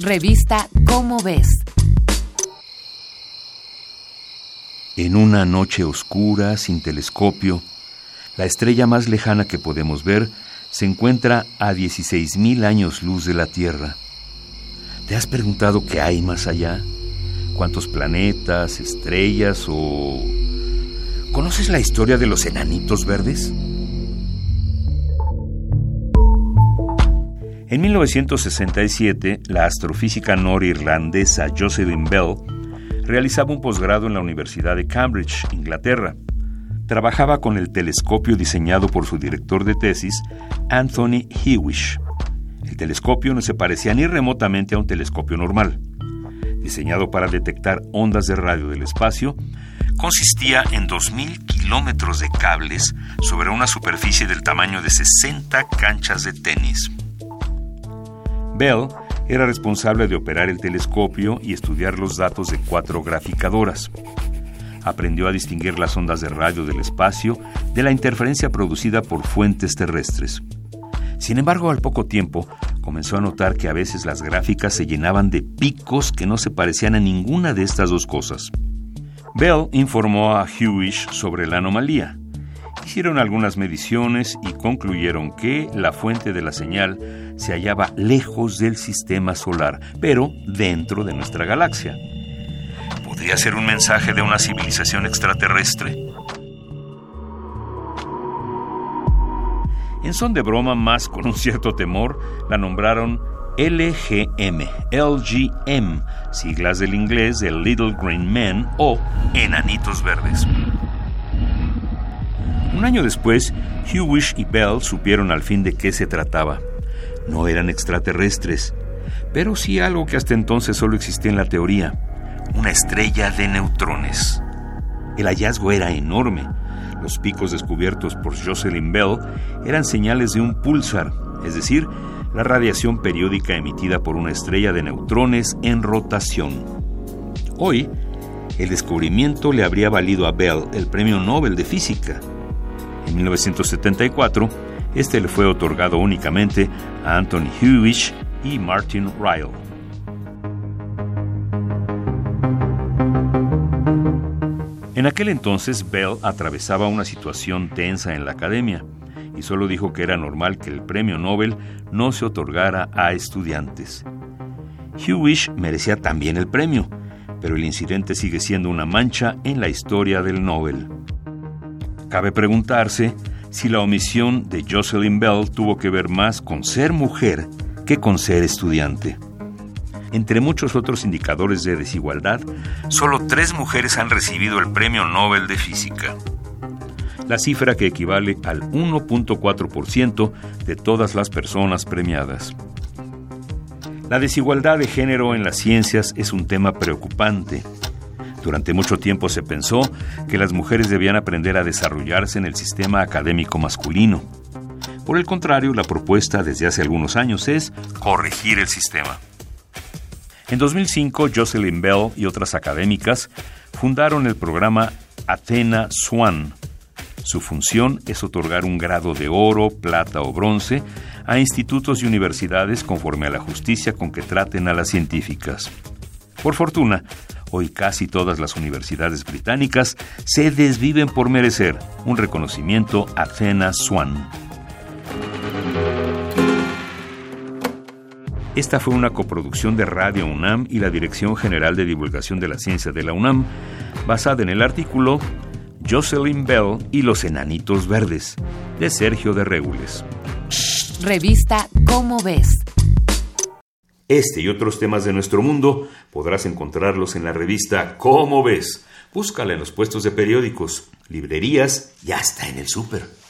Revista Cómo ves. En una noche oscura, sin telescopio, la estrella más lejana que podemos ver se encuentra a 16.000 años luz de la Tierra. ¿Te has preguntado qué hay más allá? ¿Cuántos planetas, estrellas o... ¿Conoces la historia de los enanitos verdes? En 1967, la astrofísica norirlandesa Jocelyn Bell realizaba un posgrado en la Universidad de Cambridge, Inglaterra. Trabajaba con el telescopio diseñado por su director de tesis, Anthony Hewish. El telescopio no se parecía ni remotamente a un telescopio normal. Diseñado para detectar ondas de radio del espacio, consistía en 2.000 kilómetros de cables sobre una superficie del tamaño de 60 canchas de tenis. Bell era responsable de operar el telescopio y estudiar los datos de cuatro graficadoras. Aprendió a distinguir las ondas de radio del espacio de la interferencia producida por fuentes terrestres. Sin embargo, al poco tiempo, comenzó a notar que a veces las gráficas se llenaban de picos que no se parecían a ninguna de estas dos cosas. Bell informó a Hewish sobre la anomalía Hicieron algunas mediciones y concluyeron que la fuente de la señal se hallaba lejos del sistema solar, pero dentro de nuestra galaxia. ¿Podría ser un mensaje de una civilización extraterrestre? En son de broma, más con un cierto temor, la nombraron LGM, LGM, siglas del inglés de Little Green Men o Enanitos Verdes. Un año después, Hewish y Bell supieron al fin de qué se trataba. No eran extraterrestres, pero sí algo que hasta entonces solo existía en la teoría, una estrella de neutrones. El hallazgo era enorme. Los picos descubiertos por Jocelyn Bell eran señales de un pulsar, es decir, la radiación periódica emitida por una estrella de neutrones en rotación. Hoy, el descubrimiento le habría valido a Bell el Premio Nobel de Física. En 1974, este le fue otorgado únicamente a Anthony Hewish y Martin Ryle. En aquel entonces, Bell atravesaba una situación tensa en la academia y solo dijo que era normal que el premio Nobel no se otorgara a estudiantes. Hewish merecía también el premio, pero el incidente sigue siendo una mancha en la historia del Nobel. Cabe preguntarse si la omisión de Jocelyn Bell tuvo que ver más con ser mujer que con ser estudiante. Entre muchos otros indicadores de desigualdad, solo tres mujeres han recibido el Premio Nobel de Física. La cifra que equivale al 1.4% de todas las personas premiadas. La desigualdad de género en las ciencias es un tema preocupante durante mucho tiempo se pensó que las mujeres debían aprender a desarrollarse en el sistema académico masculino. Por el contrario, la propuesta desde hace algunos años es corregir el sistema. En 2005, Jocelyn Bell y otras académicas fundaron el programa Athena Swan. Su función es otorgar un grado de oro, plata o bronce a institutos y universidades conforme a la justicia con que traten a las científicas. Por fortuna, Hoy casi todas las universidades británicas se desviven por merecer un reconocimiento a Athena Swan. Esta fue una coproducción de Radio UNAM y la Dirección General de Divulgación de la Ciencia de la UNAM, basada en el artículo Jocelyn Bell y los Enanitos Verdes, de Sergio de Regules. Revista Cómo ves este y otros temas de nuestro mundo podrás encontrarlos en la revista Cómo ves. Búscala en los puestos de periódicos, librerías y hasta en el súper.